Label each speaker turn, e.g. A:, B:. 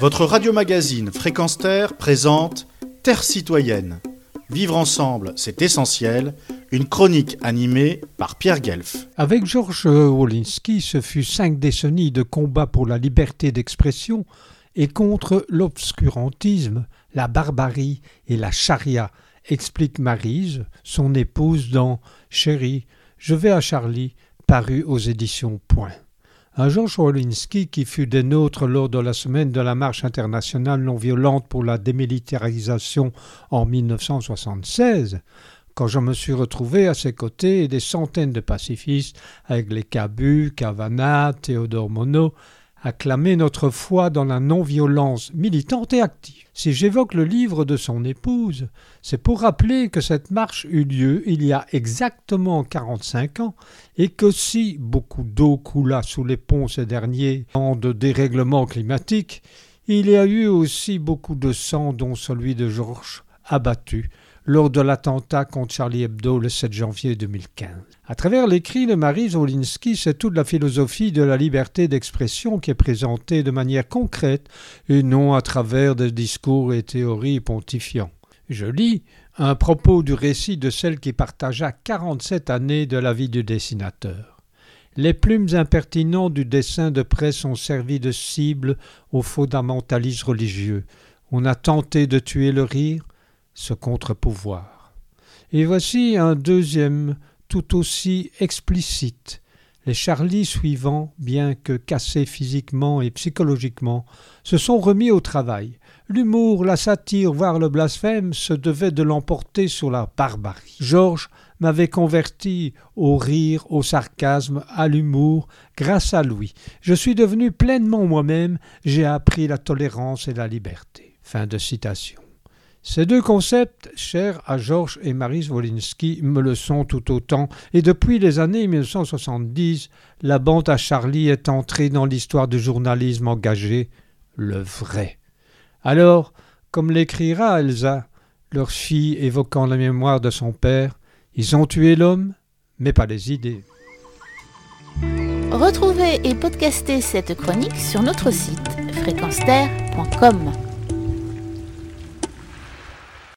A: Votre radio-magazine Fréquence Terre présente Terre citoyenne. Vivre ensemble, c'est essentiel. Une chronique animée par Pierre Guelf.
B: Avec Georges Wolinski, ce fut cinq décennies de combat pour la liberté d'expression et contre l'obscurantisme, la barbarie et la charia, explique Marise, son épouse, dans Chérie, je vais à Charlie, paru aux éditions Point. Un Georges Wolinski qui fut des nôtres lors de la semaine de la marche internationale non violente pour la démilitarisation en 1976, quand je me suis retrouvé à ses côtés et des centaines de pacifistes avec les Cabu, Cavana, Théodore Monod, acclamer notre foi dans la non-violence militante et active. Si j'évoque le livre de son épouse, c'est pour rappeler que cette marche eut lieu il y a exactement 45 ans et que si beaucoup d'eau coula sous les ponts ces derniers temps de dérèglement climatique, il y a eu aussi beaucoup de sang, dont celui de Georges, abattu lors de l'attentat contre Charlie Hebdo le 7 janvier 2015. À travers l'écrit de Marie Zolinski, c'est toute la philosophie de la liberté d'expression qui est présentée de manière concrète et non à travers des discours et théories pontifiants. Je lis un propos du récit de celle qui partagea 47 années de la vie du dessinateur. Les plumes impertinentes du dessin de presse ont servi de cible aux fondamentalistes religieux. On a tenté de tuer le rire, ce contre-pouvoir. Et voici un deuxième tout aussi explicite. Les Charlie suivants, bien que cassés physiquement et psychologiquement, se sont remis au travail. L'humour, la satire, voire le blasphème se devaient de l'emporter sur la barbarie. Georges m'avait converti au rire, au sarcasme, à l'humour, grâce à lui. Je suis devenu pleinement moi-même, j'ai appris la tolérance et la liberté. Fin de citation. Ces deux concepts, chers à Georges et Marie Wolinski, me le sont tout autant, et depuis les années 1970, la bande à Charlie est entrée dans l'histoire du journalisme engagé, le vrai. Alors, comme l'écrira Elsa, leur fille évoquant la mémoire de son père, ils ont tué l'homme, mais pas les idées.
C: Retrouvez et podcastez cette chronique sur notre site fréquence